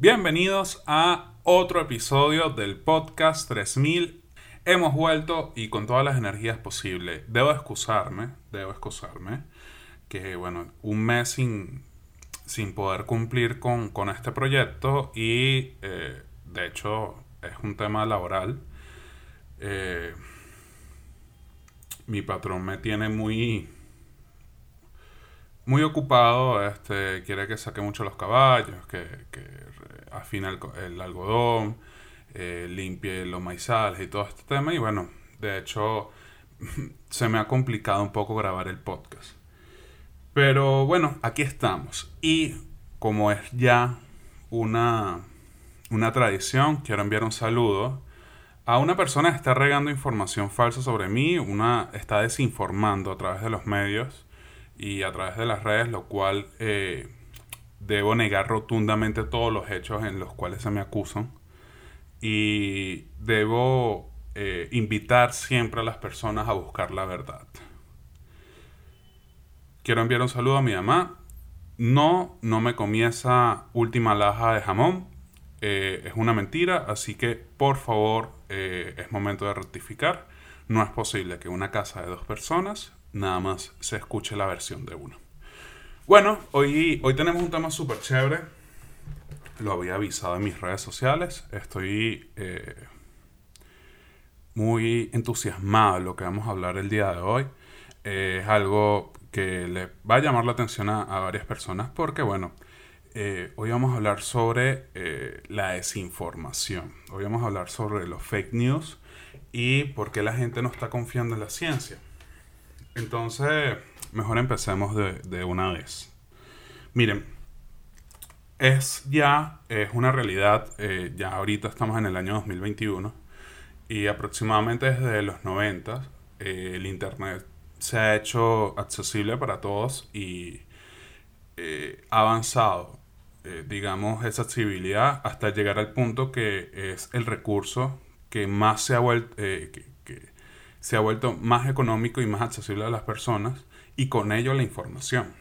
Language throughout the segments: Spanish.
Bienvenidos a otro episodio del podcast 3000. Hemos vuelto y con todas las energías posibles. Debo excusarme, debo excusarme, que bueno, un mes sin, sin poder cumplir con, este proyecto y eh, de hecho es un tema laboral. Eh, mi patrón me tiene muy muy ocupado, este, quiere que saque mucho los caballos, que, que afine el, algodón, eh, limpie los maizales y todo este tema. Y bueno, de hecho, se me ha complicado un poco grabar el podcast. Pero bueno, aquí estamos. Y como es ya una, una tradición, quiero enviar un saludo a una persona que está regando información falsa sobre mí, una está desinformando a través de los medios y a través de las redes, lo cual eh, debo negar rotundamente todos los hechos en los cuales se me acusan y debo eh, invitar siempre a las personas a buscar la verdad. Quiero enviar un saludo a mi mamá. No, no me comí esa última laja de jamón. Eh, es una mentira, así que por favor es momento de rectificar. No es posible que una casa de dos personas nada más se escuche la versión de uno. Bueno, hoy, hoy tenemos un tema súper chévere. Lo había avisado en mis redes sociales. Estoy eh, muy entusiasmado de lo que vamos a hablar el día de hoy. Eh, es algo que le va a llamar la atención a, varias personas porque, bueno, eh, hoy vamos a hablar sobre la desinformación. Hoy vamos a hablar sobre los fake news y por qué la gente no está confiando en la ciencia. Entonces, mejor empecemos de, una vez. Miren, es ya, es una realidad, eh, ya ahorita estamos en el año 2021 y aproximadamente desde los 90 eh, el Internet se ha hecho accesible para todos y eh, avanzado, digamos, esa accesibilidad hasta llegar al punto que es el recurso que más se ha vuelto, se ha vuelto más económico y más accesible a las personas y con ello la información.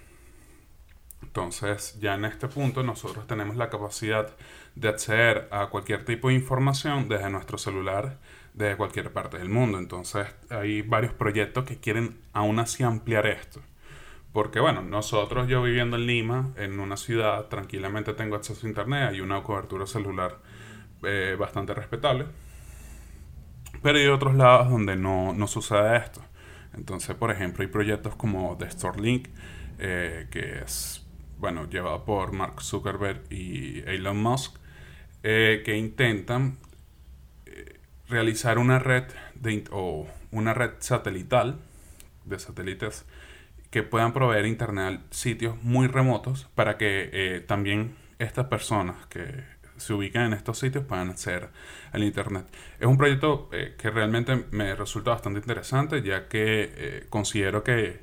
Entonces, ya en este punto nosotros tenemos la capacidad de acceder a cualquier tipo de información desde nuestro celular, desde cualquier parte del mundo. Entonces, hay varios proyectos que quieren aún así ampliar esto. Porque bueno, nosotros yo viviendo en Lima, en una ciudad, tranquilamente tengo acceso a internet, hay una cobertura celular eh, bastante respetable. Pero hay otros lados donde no, sucede esto. Entonces, por ejemplo, hay proyectos como The Starlink, eh, que es, bueno, llevado por Mark Zuckerberg y Elon Musk, eh, que intentan eh, realizar una red de, o una red satelital de satélites que puedan proveer internet a sitios muy remotos para que también estas personas que se ubican en estos sitios puedan acceder al Internet. Es un proyecto eh, que realmente me resulta bastante interesante ya que eh, considero que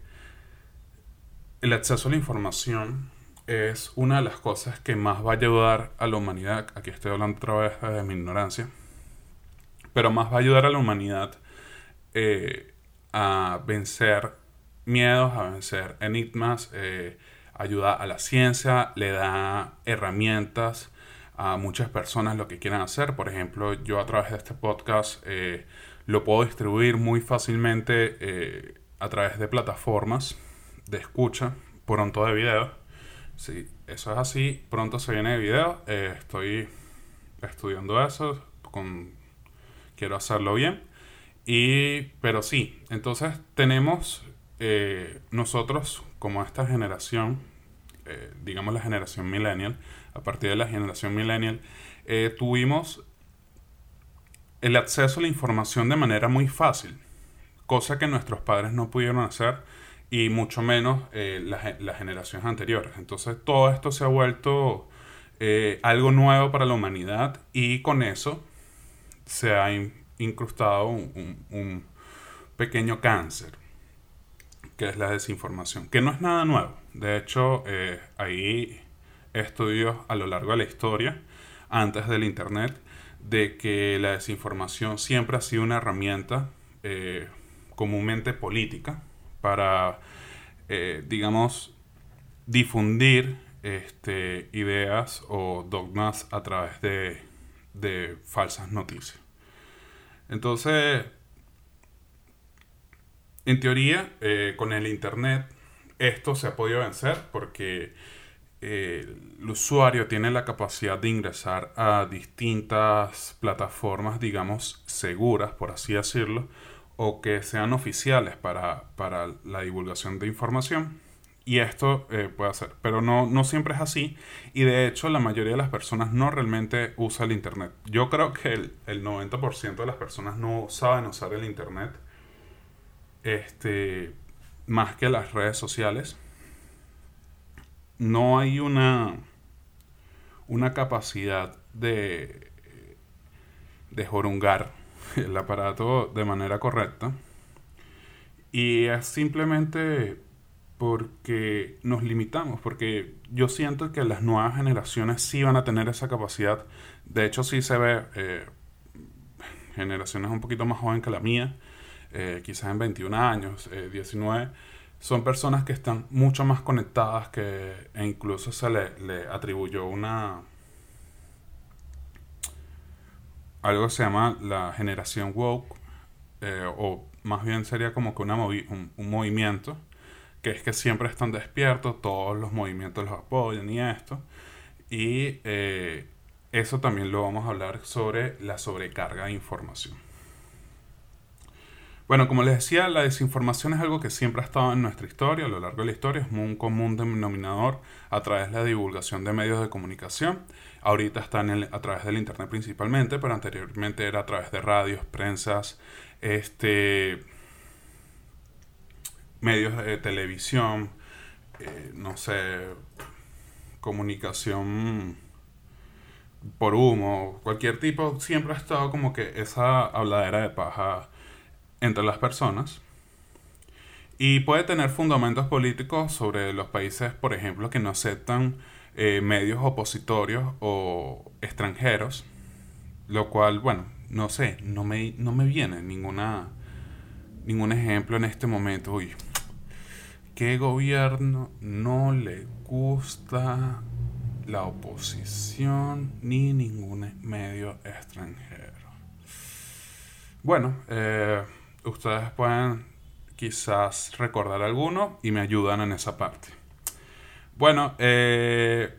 el acceso a la información es una de las cosas que más va a ayudar a la humanidad. Aquí estoy hablando otra vez de mi ignorancia. Pero más va a ayudar a la humanidad eh, a vencer miedos, a vencer enigmas, ayuda a la ciencia, le da herramientas a muchas personas lo que quieran hacer. Por ejemplo, yo a través de este podcast eh, lo puedo distribuir muy fácilmente eh, a través de plataformas de escucha, pronto de video. Si eso es así, pronto se viene de video. Eh, estoy estudiando eso, con, quiero hacerlo bien. Y, pero sí, entonces tenemos nosotros como esta generación, digamos la generación millennial, a partir de la generación millennial, eh, tuvimos el acceso a la información de manera muy fácil, cosa que nuestros padres no pudieron hacer y mucho menos eh, las, generaciones anteriores. Entonces todo esto se ha vuelto eh, algo nuevo para la humanidad y con eso se ha incrustado un, un pequeño cáncer, que es la desinformación, que no es nada nuevo. De hecho, ahí estudios a lo largo de la historia, antes del Internet, de que la desinformación siempre ha sido una herramienta eh, comúnmente política para, eh, digamos, difundir este, ideas o dogmas a través de, falsas noticias. Entonces, en teoría, eh, con el Internet, esto se ha podido vencer porque el usuario tiene la capacidad de ingresar a distintas plataformas, digamos, seguras, por así decirlo, o que sean oficiales para, para la divulgación de información. Y esto eh, puede hacer, pero no, no siempre es así. Y de hecho, la mayoría de las personas no realmente usa el Internet. Yo creo que el, el 90% de las personas no saben usar el Internet. Este, más que las redes sociales. No hay una, una capacidad de, de jorungar el aparato de manera correcta. Y es simplemente porque nos limitamos, porque yo siento que las nuevas generaciones sí van a tener esa capacidad. De hecho, sí se ve eh, generaciones un poquito más jóvenes que la mía, eh, quizás en 21 años, 19, eh, son personas que están mucho más conectadas que e incluso se le, le atribuyó una algo que se llama la generación woke o más bien sería como que una un, un movimiento que es que siempre están despiertos, todos los movimientos los apoyan y esto. Y eh, eso también lo vamos a hablar sobre la sobrecarga de información. Bueno, como les decía, la desinformación es algo que siempre ha estado en nuestra historia, a lo largo de la historia, es un común denominador a través de la divulgación de medios de comunicación. Ahorita está en a través del Internet principalmente, pero anteriormente era a través de radios, prensas, este, medios de televisión, eh, no sé, comunicación por humo, cualquier tipo, siempre ha estado como que esa habladera de paja entre las personas. Y puede tener fundamentos políticos sobre los países, por ejemplo, que no aceptan eh, medios opositorios o extranjeros, lo cual, bueno, no sé, no me, no me viene ninguna, ningún ejemplo en este momento. Uy, ¿Qué gobierno no le gusta la oposición ni ningún medio extranjero? Bueno, eh, ustedes pueden quizás recordar alguno y me ayudan en esa parte. Bueno, eh,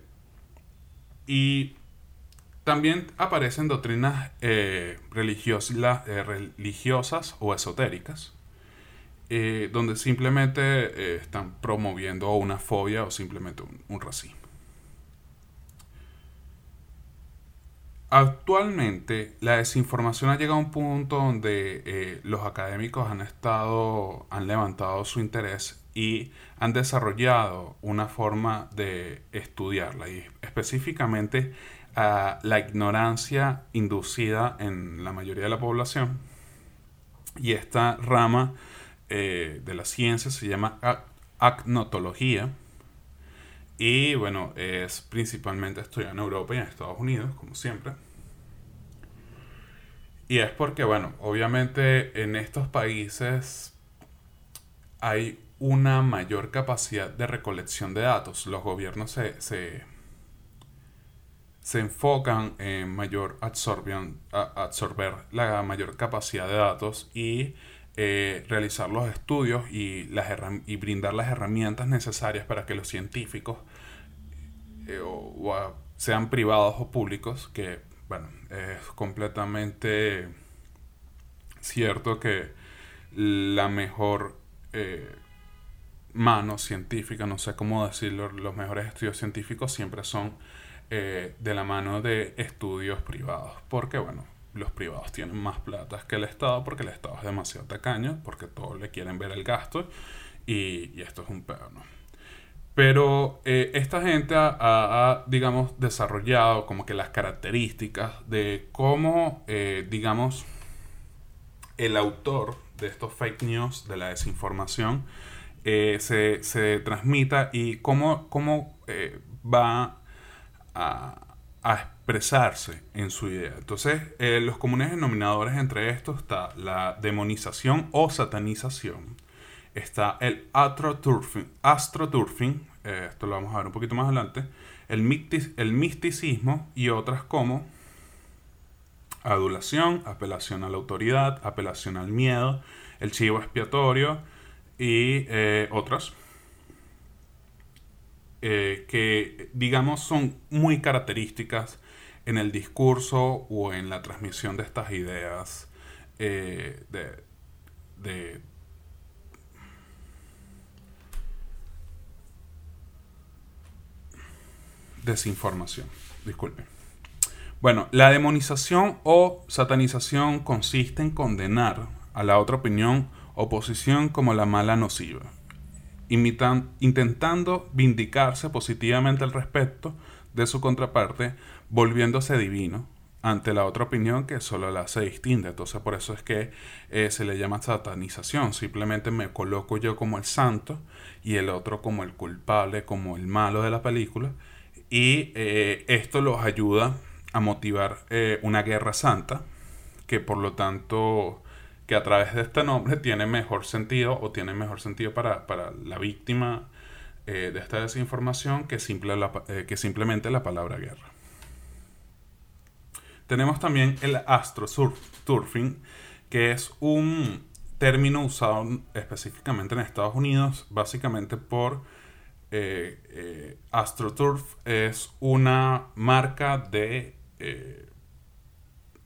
y también aparecen doctrinas eh, religiosas o esotéricas eh, donde simplemente eh, están promoviendo una fobia o simplemente un, racismo. Actualmente la desinformación ha llegado a un punto donde eh, los académicos han estado, han levantado su interés y han desarrollado una forma de estudiarla y específicamente la ignorancia inducida en la mayoría de la población y esta rama eh, de la ciencia se llama acnotología. Y bueno, es principalmente estudiada en Europa y en Estados Unidos, como siempre. Y es porque, bueno, obviamente en estos países hay una mayor capacidad de recolección de datos. Los gobiernos se, se, enfocan en mayor absorbión, absorber la mayor capacidad de datos y eh, realizar los estudios y, las y brindar las herramientas necesarias para que los científicos, eh, sean privados o públicos, que bueno, es completamente cierto que la mejor eh, mano científica, no sé cómo decirlo, los mejores estudios científicos siempre son de la mano de estudios privados, porque bueno, los privados tienen más plata que el Estado porque el Estado es demasiado tacaño, porque todos le quieren ver el gasto y, esto es un pedo, ¿no? Pero eh, esta gente ha, digamos, desarrollado como que las características de cómo, eh, digamos, el autor de estos fake news, de la desinformación, eh, se, se, transmita y cómo, cómo va a, a expresarse en su idea. Entonces, los comunes denominadores entre estos está la demonización o satanización, está el astroturfing, astroturfing eh, esto lo vamos a ver un poquito más adelante, el, el misticismo y otras como adulación, apelación a la autoridad, apelación al miedo, el chivo expiatorio y eh, otras eh, que digamos son muy características en el discurso o en la transmisión de estas ideas de, de desinformación. Disculpen. Bueno, la demonización o satanización consiste en condenar a la otra opinión o posición como la mala nociva, imitan, intentando vindicarse positivamente al respecto de su contraparte, volviéndose divino ante la otra opinión que solo la hace distinta. Entonces por eso es que eh, se le llama satanización. Simplemente me coloco yo como el santo y el otro como el culpable, como el malo de la película y eh, esto los ayuda a motivar eh, una guerra santa, que por lo tanto, que a través de este nombre tiene mejor sentido o tiene mejor sentido para, la víctima eh, de esta desinformación que, que simplemente la palabra guerra. Tenemos también el astroturfing, que es un término usado específicamente en Estados Unidos, básicamente por eh, eh, AstroTurf es una marca de eh,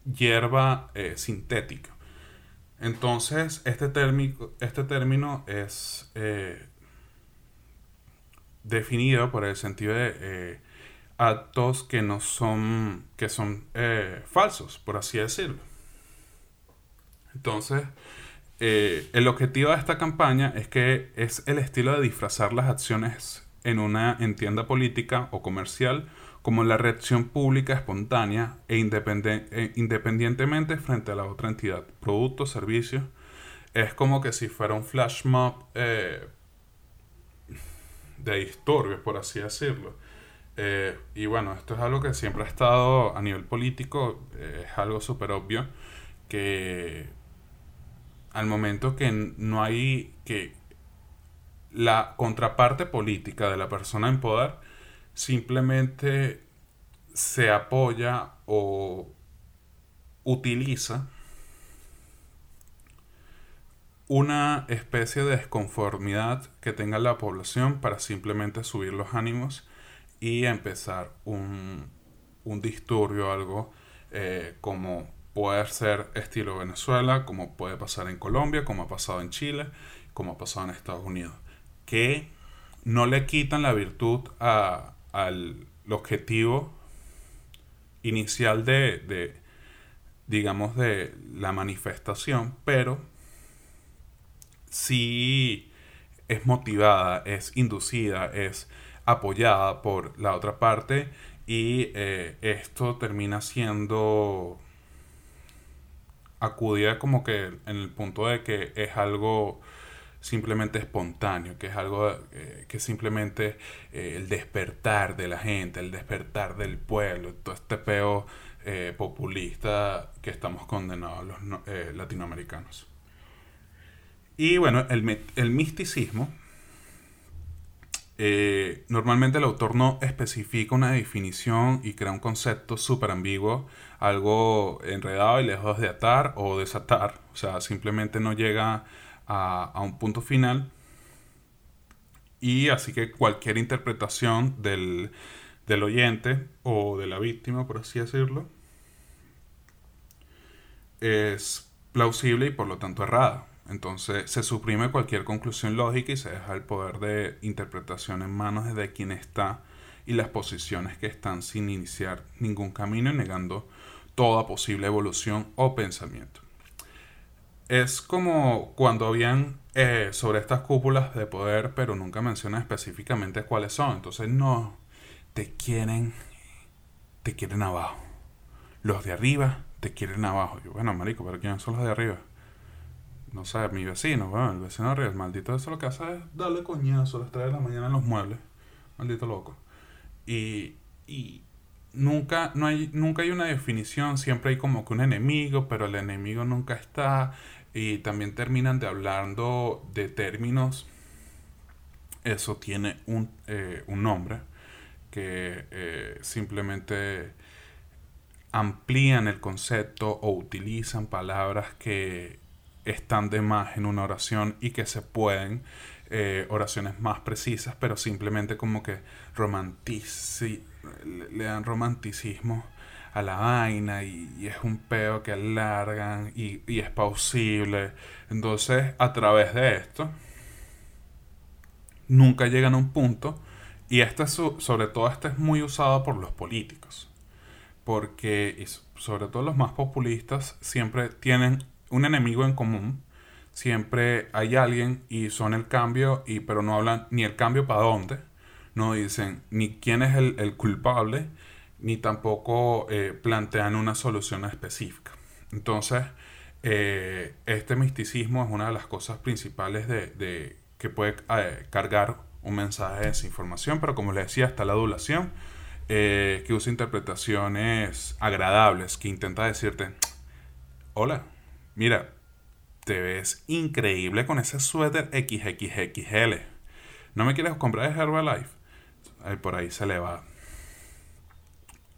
hierba sintética. Entonces, este, térmico, este término es definido por el sentido de actos que no son, que son falsos, por así decirlo. Entonces, eh, el objetivo de esta campaña es que es el estilo de disfrazar las acciones en una entienda política o comercial como la reacción pública espontánea e, e independientemente frente a la otra entidad, producto, servicio. Es como que si fuera un flash mob eh, de disturbios, por así decirlo. Eh, y bueno, esto es algo que siempre ha estado a nivel político, es algo súper obvio que al momento que no hay que la contraparte política de la persona en poder simplemente se apoya o utiliza una especie de desconformidad que tenga la población para simplemente subir los ánimos y empezar un, un disturbio, algo eh, como puede ser estilo Venezuela, como puede pasar en Colombia, como ha pasado en Chile, como ha pasado en Estados Unidos, que no le quitan la virtud al objetivo inicial de, digamos, de la manifestación, pero sí es motivada, es inducida, es apoyada por la otra parte y eh, esto termina siendo acudía como que en el punto de que es algo simplemente espontáneo, que es algo eh, que simplemente eh, el despertar de la gente, el despertar del pueblo, todo este peo eh, populista que estamos condenados los latinoamericanos. Y bueno, el, el misticismo normalmente el autor no especifica una definición y crea un concepto súper ambiguo, algo enredado y lejos de atar o desatar, o sea, simplemente no llega a, un punto final. Y así que cualquier interpretación del, del oyente o de la víctima, por así decirlo, es plausible y por lo tanto errada. Entonces se suprime cualquier conclusión lógica y se deja el poder de interpretación en manos de quien está y las posiciones que están sin iniciar ningún camino y negando toda posible evolución o pensamiento. Es como cuando habían eh, sobre estas cúpulas de poder, pero nunca mencionan específicamente cuáles son. Entonces no, te quieren, te quieren abajo. Los de arriba te quieren abajo. Yo, bueno, marico, pero ¿quiénes son los de arriba? no sé, mi vecino, bueno, el vecino arriba, el maldito eso lo que hace es darle coñazo a las 3 de la mañana en los muebles. Maldito loco. Y, y nunca, no hay, nunca hay una definición, siempre hay como que un enemigo, pero el enemigo nunca está. Y también terminan de hablando de términos eso tiene un, eh, un nombre que eh, simplemente amplían el concepto o utilizan palabras que están de más en una oración y que se pueden, eh, oraciones más precisas, pero simplemente como que romantici le dan romanticismo a la vaina y, es un peo que alargan y, es pausible. Entonces, a través de esto, nunca llegan a un punto y este sobre todo este es muy usado por los políticos. Porque, sobre todo los más populistas, siempre tienen un enemigo en común. Siempre hay alguien y son el cambio, y, pero no hablan ni el cambio para dónde. No dicen ni quién es el, culpable, ni tampoco eh, plantean una solución específica. Entonces, eh, este misticismo es una de las cosas principales de, que puede eh, cargar un mensaje de desinformación, pero como les decía, está la adulación, que usa interpretaciones agradables, que intenta decirte, hola, mira, te ves increíble con ese suéter XXXL. ¿No me quieres comprar de Herbalife? Por ahí se le va.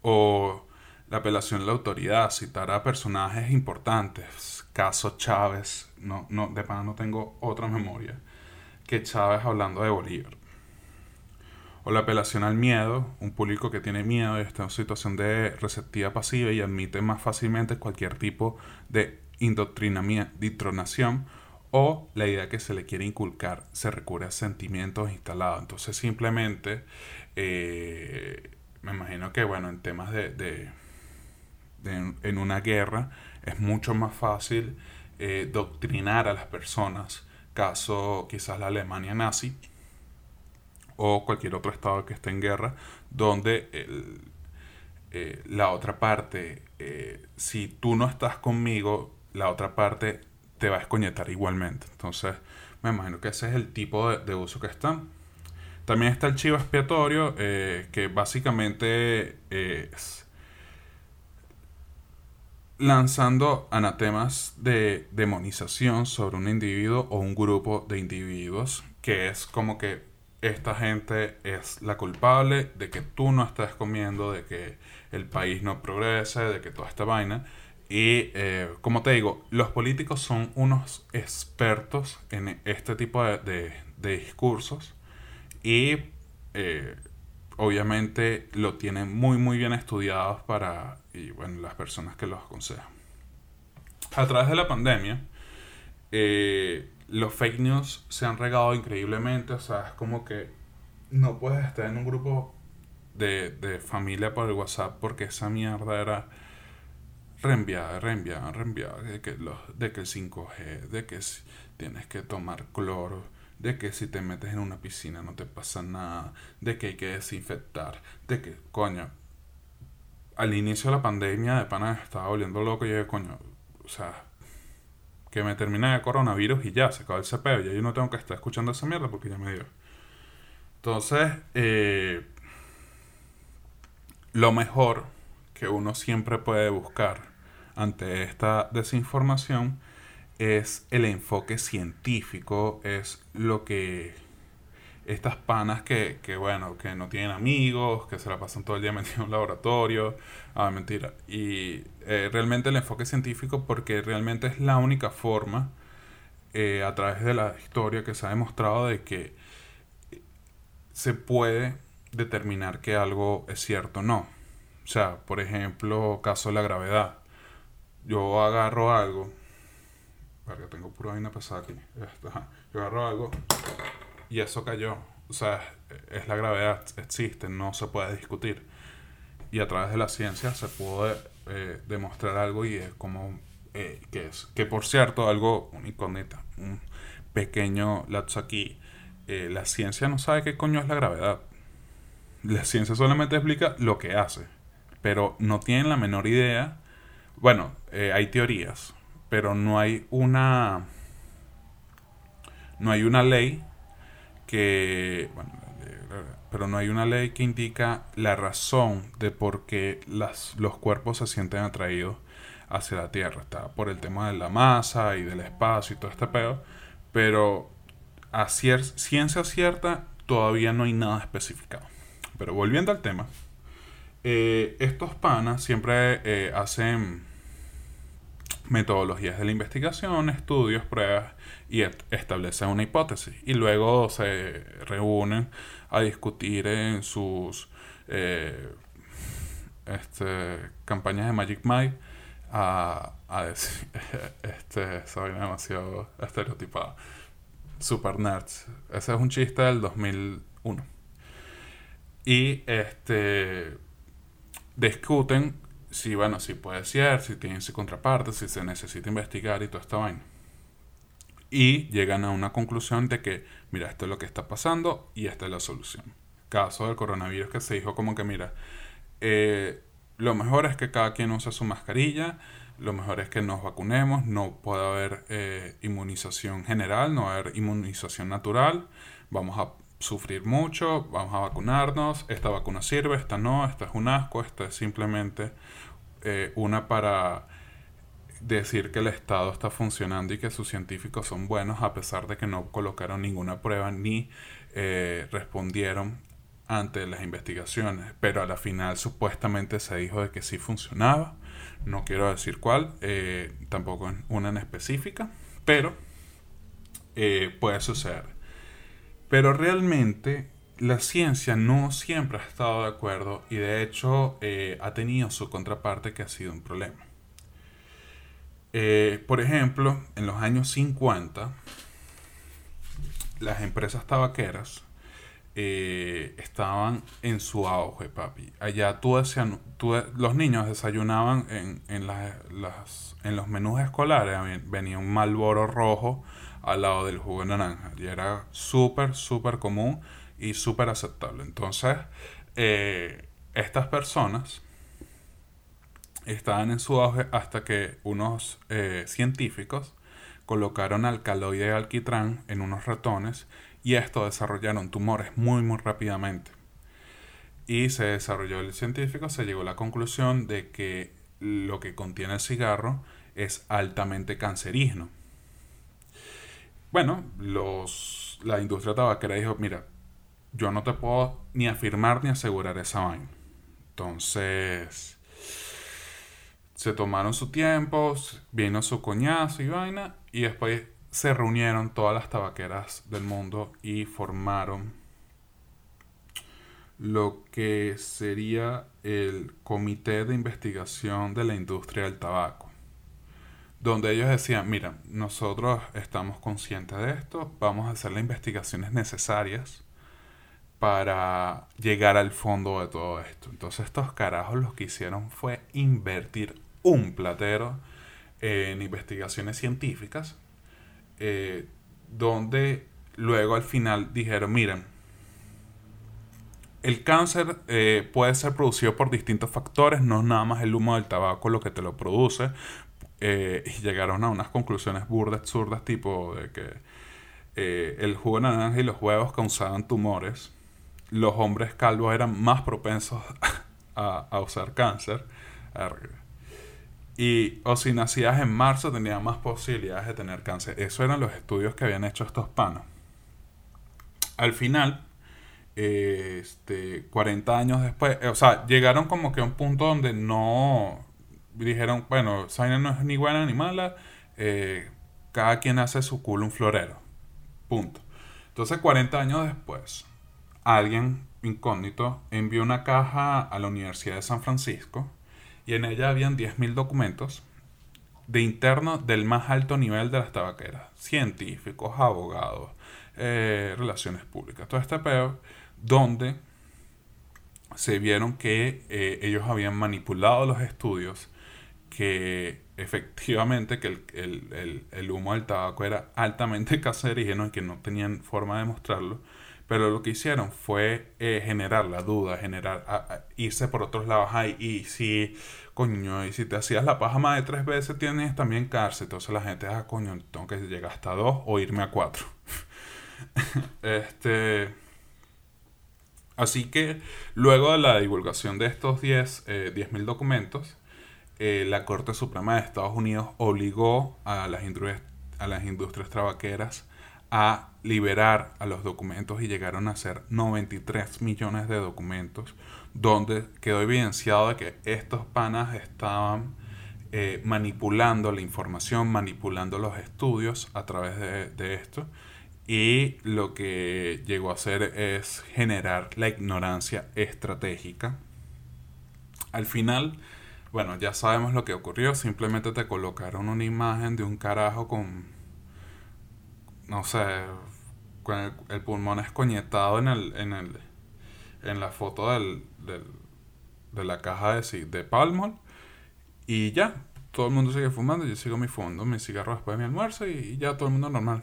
O la apelación a la autoridad, citar a personajes importantes. Caso Chávez, no, no, de pana no tengo otra memoria que Chávez hablando de Bolívar. O la apelación al miedo, un público que tiene miedo y está en situación de receptiva pasiva y admite más fácilmente cualquier tipo de indoctrinación o la idea que se le quiere inculcar se recurre a sentimientos instalados. Entonces simplemente, eh, me imagino que bueno, en temas de, en una guerra es mucho más fácil eh, doctrinar a las personas caso quizás la Alemania nazi o cualquier otro estado que esté en guerra, donde eh, la otra parte, si tú no estás conmigo, la otra parte te va a escoñetar igualmente. Entonces, me imagino que ese es el tipo de, uso que están. También está el chivo expiatorio, eh, que básicamente es lanzando anatemas de demonización sobre un individuo o un grupo de individuos, que es como que esta gente es la culpable de que tú no estés comiendo, de que el país no progrese, de que toda esta vaina. Y eh, como te digo, los políticos son unos expertos en este tipo de, discursos y eh, obviamente lo tienen muy muy bien estudiados para y bueno, las personas que los aconsejan. A través de la pandemia, eh, los fake news se han regado increíblemente, o sea, es como que no puedes estar en un grupo de, de familia por el WhatsApp porque esa mierda era reenviada, reenviada, reenviada, de que, los, de que el 5G, de que tienes que tomar cloro, de que si te metes en una piscina no te pasa nada, de que hay que desinfectar, de que, coño, al inicio de la pandemia de pana estaba volviendo loco y yo, coño, o sea, que me termine de coronavirus y ya, se acabó el cepeo, ya yo no tengo que estar escuchando esa mierda porque ya me dio. Entonces, eh, lo mejor que uno siempre puede buscar ante esta desinformación es el enfoque científico, es lo que estas panas que, que, bueno, que no tienen amigos, que se la pasan todo el día metidos en un laboratorio, ah, mentira. Y eh, realmente el enfoque científico, porque realmente es la única forma, eh, a través de la historia, que se ha demostrado de que se puede determinar que algo es cierto o no. O sea, por ejemplo, caso de la gravedad. Yo agarro algo, que tengo pura vaina pesada aquí. Yo agarro algo y eso cayó. O sea, es la gravedad, existe, no se puede discutir. Y a través de la ciencia se puede eh, demostrar algo y es como eh, que es. Que por cierto, algo, un incógnita, un pequeño lapso aquí. Eh, la ciencia no sabe qué coño es la gravedad. La ciencia solamente explica lo que hace, pero no tienen la menor idea. Bueno, hay teorías, pero no hay una no hay una ley que bueno, pero no hay una ley que indica la razón de por qué las, los cuerpos se sienten atraídos hacia la Tierra. Está por el tema de la masa y del espacio y todo este pedo, pero a ciencia cierta todavía no hay nada especificado. Pero volviendo al tema, eh, estos panas siempre eh, hacen metodologías de la investigación, estudios, pruebas y establecen una hipótesis. Y luego se reúnen a discutir en sus eh, este, campañas de Magic Mike a, decir, este, soy demasiado estereotipado. Super Nerds. Ese es un chiste del 2001. Y este discuten si, bueno, si puede ser, si tiene su contraparte, si se necesita investigar y toda esta vaina. Y llegan a una conclusión de que, mira, esto es lo que está pasando y esta es la solución. Caso del coronavirus que se dijo como que, mira, eh, lo mejor es que cada quien use su mascarilla, lo mejor es que nos vacunemos, no puede haber eh, inmunización general, no va a haber inmunización natural, vamos a sufrir mucho, vamos a vacunarnos, esta vacuna sirve, esta no, esta es un asco, esta es simplemente eh, una para decir que el Estado está funcionando y que sus científicos son buenos a pesar de que no colocaron ninguna prueba ni eh, respondieron ante las investigaciones, pero a la final supuestamente se dijo de que sí funcionaba, no quiero decir cuál, eh, tampoco una en específica, pero puede suceder. Pero realmente la ciencia no siempre ha estado de acuerdo y de hecho eh, ha tenido su contraparte que ha sido un problema. Eh, por ejemplo, en los años 50, las empresas tabaqueras eh, estaban en su auge, papi. Allá tú decían, los niños desayunaban en, en, las, en los menús escolares, venía un malboro rojo al lado del jugo de naranja. Y era súper, súper común y súper aceptable. Entonces, eh, estas personas estaban en su auge hasta que unos eh, científicos colocaron alcaloide de alquitrán en unos ratones y esto desarrollaron tumores muy muy rápidamente. Y se desarrolló el científico, se llegó a la conclusión de que lo que contiene el cigarro es altamente cancerígeno bueno, los, la industria tabaquera dijo, mira, yo no te puedo ni afirmar ni asegurar esa vaina. Entonces, se tomaron su tiempo, vino su coñazo y vaina, y después se reunieron todas las tabaqueras del mundo y formaron lo que sería el Comité de Investigación de la Industria del Tabaco donde ellos decían, mira, nosotros estamos conscientes de esto, vamos a hacer las investigaciones necesarias para llegar al fondo de todo esto. Entonces estos carajos lo que hicieron fue invertir un platero en investigaciones científicas, eh, donde luego al final dijeron, miren, el cáncer eh, puede ser producido por distintos factores, no es nada más el humo del tabaco lo que te lo produce, eh, y llegaron a unas conclusiones burdas, absurdas, tipo de que eh, el jugo de naranja y los huevos causaban tumores, los hombres calvos eran más propensos a, usar cáncer, y o si nacías en marzo tenías más posibilidades de tener cáncer. Esos eran los estudios que habían hecho estos panos. Al final, este, 40 años después, o sea, llegaron como que a un punto donde no, dijeron, bueno, Zaina no es ni buena ni mala, eh, cada quien hace su culo un florero. Punto. Entonces, 40 años después, alguien incógnito envió una caja a la Universidad de San Francisco y en ella habían 10.000 documentos de internos del más alto nivel de las tabaqueras, científicos, abogados, eh, relaciones públicas, todo este pedo, donde se vieron que eh, ellos habían manipulado los estudios que efectivamente que el, humo del tabaco era altamente cancerígeno y que no tenían forma de mostrarlo, pero lo que hicieron fue eh, generar la duda, generar, irse por otros lados, ay, y si, coño, y si te hacías la paja más de tres veces tienes también cárcel, entonces la gente, ah, coño, tengo que llegar hasta dos o irme a cuatro. este... Así que luego de la divulgación de estos 10.000 eh, documentos, eh, la Corte Suprema de Estados Unidos obligó a las, industrias, a las industrias tabaqueras a liberar a los documentos y llegaron a ser 93 millones de documentos, donde quedó evidenciado de que estos panas estaban eh, manipulando la información, manipulando los estudios a través de, de esto. Y lo que llegó a hacer es generar la ignorancia estratégica. Al final, bueno, ya sabemos lo que ocurrió. Simplemente te colocaron una imagen de un carajo con, no sé, con el, pulmón escoñetado en el, en el, en la foto del, del, de la caja de, de Palmol. Y ya, todo el mundo sigue fumando, yo sigo mi fondo, mi cigarro después de mi almuerzo y, ya todo el mundo normal.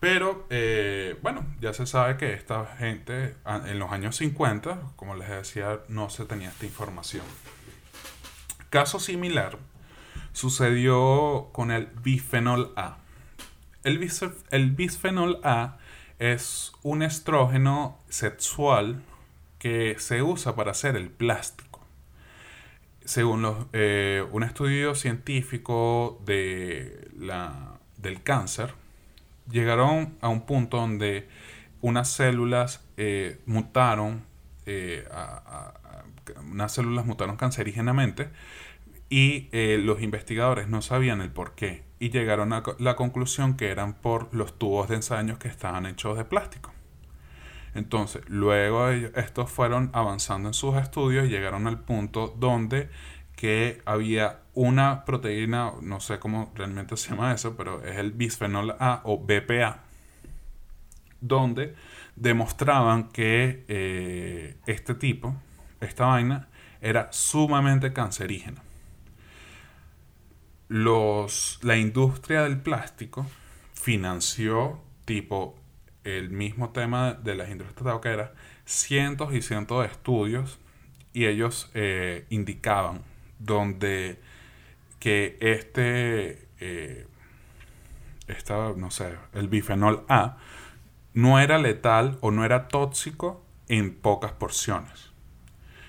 Pero, eh, bueno, ya se sabe que esta gente en los años 50, como les decía, no se tenía esta información. Caso similar sucedió con el bifenol A. El, el bisfenol A es un estrógeno sexual que se usa para hacer el plástico. Según eh, un estudio científico de la, del cáncer, llegaron a un punto donde unas células eh, mutaron, eh, unas células mutaron cancerígenamente y los investigadores no sabían el por qué y llegaron a la conclusión que eran por los tubos de ensayo que estaban hechos de plástico. Entonces, luego estos fueron avanzando en sus estudios y llegaron al punto donde que había una proteína, no sé cómo realmente se llama eso, pero es el bisfenol A o BPA, donde demostraban que eh, este tipo, esta vaina, era sumamente cancerígena. Los, la industria del plástico financió tipo el mismo tema de las industrias tabacaleras, cientos y cientos de estudios y ellos eh, indicaban donde que este, eh, no sé, el bifenol A no era letal o no era tóxico en pocas porciones.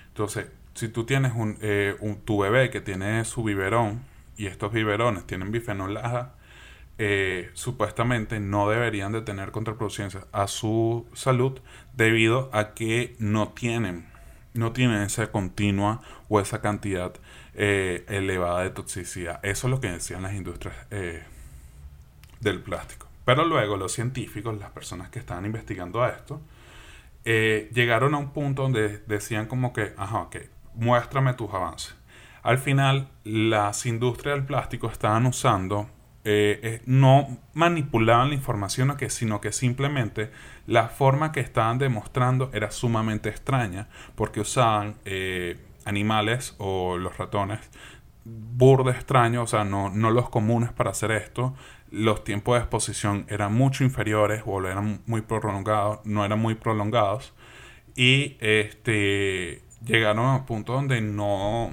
Entonces, si tú tienes un, eh, un, tu bebé que tiene su biberón y estos biberones tienen bifenol A, eh, supuestamente no deberían de tener contraproducencias a su salud debido a que no tienen, no tienen esa continua o esa cantidad eh, elevada de toxicidad. Eso es lo que decían las industrias eh, del plástico. Pero luego los científicos, las personas que estaban investigando a esto, llegaron a un punto donde decían como que, ajá, ok, muéstrame tus avances. Al final, las industrias del plástico estaban usando eh, eh, no manipulaban la información, sino que simplemente la forma que estaban demostrando era sumamente extraña, porque usaban eh, animales o los ratones burde extraños, o sea, no, no los comunes para hacer esto. Los tiempos de exposición eran mucho inferiores o eran muy prolongados, no eran muy prolongados. Y este llegaron a un punto donde no,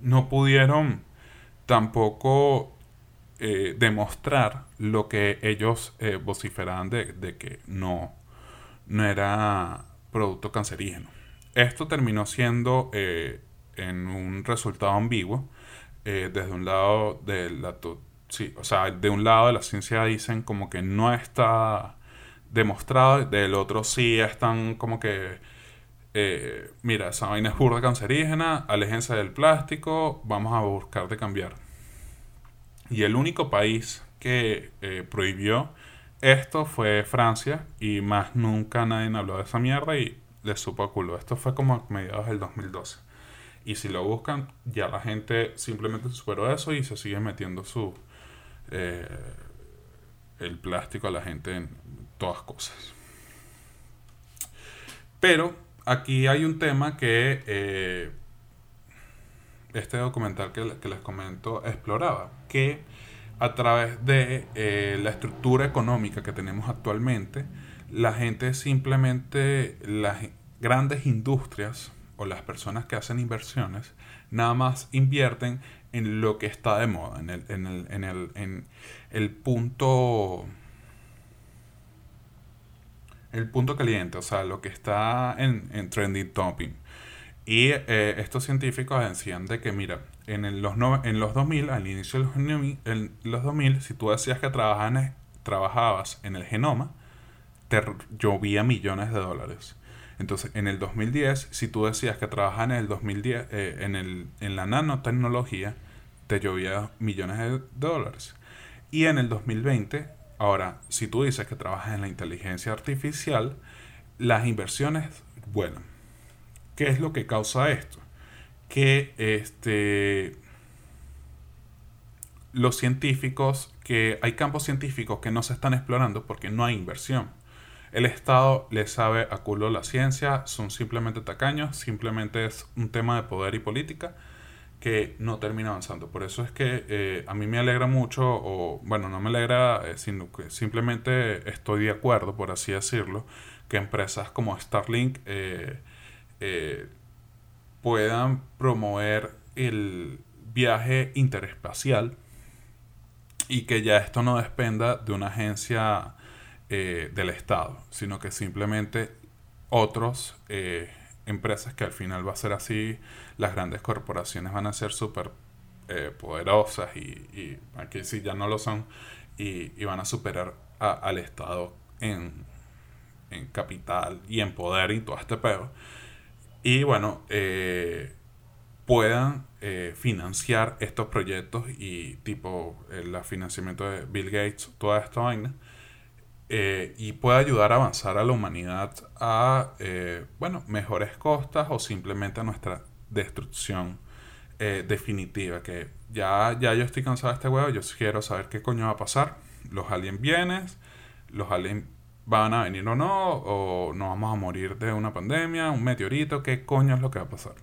no pudieron tampoco eh, demostrar lo que ellos eh, vociferaban de, que no, no era producto cancerígeno. Esto terminó siendo eh, en un resultado ambiguo. desde un lado de la sí, o sea, de un lado de la ciencia dicen como que no está demostrado, del otro sí están como que mira, esa vaina es burda cancerígena, aléjense del plástico, vamos a buscar de cambiar. Y el único país que eh, prohibió esto fue Francia y más nunca nadie habló de esa mierda y le supo a culo. Esto fue como a mediados del 2012. Y si lo buscan, ya la gente simplemente superó eso y se sigue metiendo su eh, el plástico a la gente en todas cosas. Pero aquí hay un tema que eh, este documental que, les comento exploraba, que a través de eh, la estructura económica que tenemos actualmente, la gente simplemente, las grandes industrias o las personas que hacen inversiones, nada más invierten en lo que está de moda, en el, en el, en el, en el punto el punto caliente, o sea, lo que está en, en trending topping. Y eh, estos científicos decían de que, mira, en, los, en los 2000, al inicio de los, en los 2000, si tú decías que trabajabas trabajabas en el genoma, te llovía millones de dólares. Entonces, en el 2010, si tú decías que trabajabas en el 2010, eh, en, el, en la nanotecnología, te llovía millones de dólares. Y en el 2020, ahora, si tú dices que trabajas en la inteligencia artificial, las inversiones vuelan. ¿Qué es lo que causa esto? Que este, los científicos, que hay campos científicos que no se están explorando porque no hay inversión. El Estado le sabe a culo la ciencia, son simplemente tacaños, simplemente es un tema de poder y política que no termina avanzando. Por eso es que eh, a mí me alegra mucho, o bueno, no me alegra, eh, sino que simplemente estoy de acuerdo, por así decirlo, que empresas como Starlink eh, puedan promover el viaje interespacial y que ya esto no dependa de una agencia eh, del Estado, sino que simplemente otros eh, empresas que al final va a ser así, las grandes corporaciones van a ser súper eh, poderosas y, aquí sí ya no lo son y, van a superar al Estado en, en, capital y en poder y todo este pedo. Y bueno, puedan financiar estos proyectos y tipo el financiamiento de Bill Gates, toda esta vaina eh, y puede ayudar a avanzar a la humanidad a, eh, bueno, mejores costas o simplemente a nuestra destrucción eh, definitiva. Que ya, ya yo estoy cansado de este huevo, yo quiero saber qué coño va a pasar. Los aliens vienen, los aliens van a venir o no, o nos vamos a morir de una pandemia, un meteorito, qué coño es lo que va a pasar.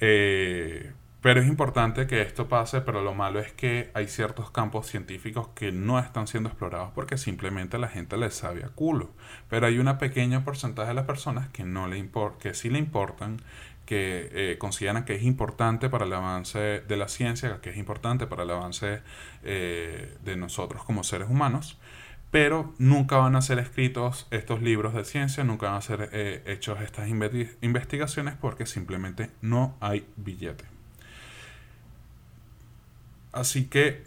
Eh, pero es importante que esto pase, pero lo malo es que hay ciertos campos científicos que no están siendo explorados porque simplemente la gente les sabe a culo. Pero hay una pequeña porcentaje de las personas que no le que sí le importan, que eh, consideran que es importante para el avance de la ciencia, que es importante para el avance eh, de nosotros como seres humanos, pero nunca van a ser escritos estos libros de ciencia, nunca van a ser eh, hechos estas investigaciones porque simplemente no hay billete. Así que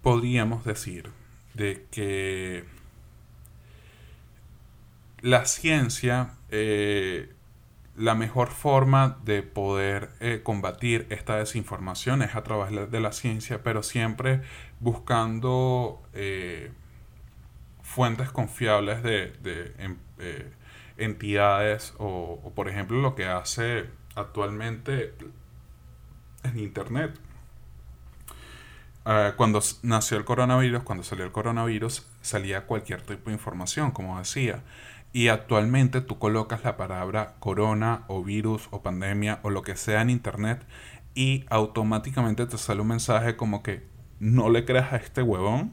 podríamos decir de que la ciencia, eh, la mejor forma de poder eh, combatir esta desinformación es a través de la ciencia, pero siempre buscando eh, fuentes confiables de, em, entidades o, por ejemplo, lo que hace actualmente en Internet. Ah, cuando nació el coronavirus, cuando salió el coronavirus, salía cualquier tipo de información, como decía. Y actualmente tú colocas la palabra corona o virus o pandemia o lo que sea en Internet y automáticamente te sale un mensaje como que no le creas a este huevón.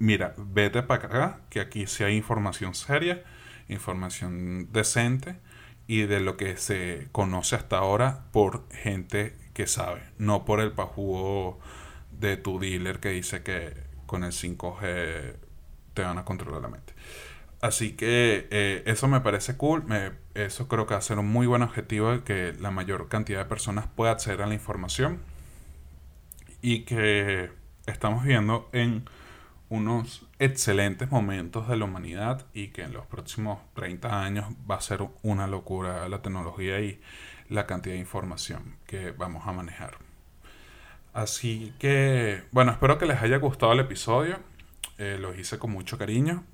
Mira, vete para acá, que aquí sí hay información seria, información decente y de lo que se conoce hasta ahora por gente que sabe, no por el pajugo de tu dealer que dice que con el 5G te van a controlar la mente. Así que eh, eso me parece cool, eso creo que va a ser un muy buen objetivo de que la mayor cantidad de personas pueda acceder a la información y que estamos viendo en unos excelentes momentos de la humanidad y que en los próximos 30 años va a ser una locura la tecnología y la cantidad de información que vamos a manejar. Así que, bueno, espero que les haya gustado el episodio. Eh, lo hice con mucho cariño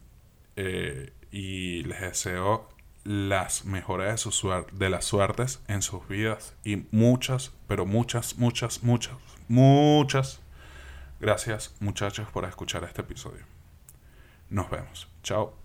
eh, y les deseo las mejores de, de las suertes en sus vidas y muchas, pero muchas, muchas, muchas, muchas gracias muchachos por escuchar este episodio. Nos vemos. Chao.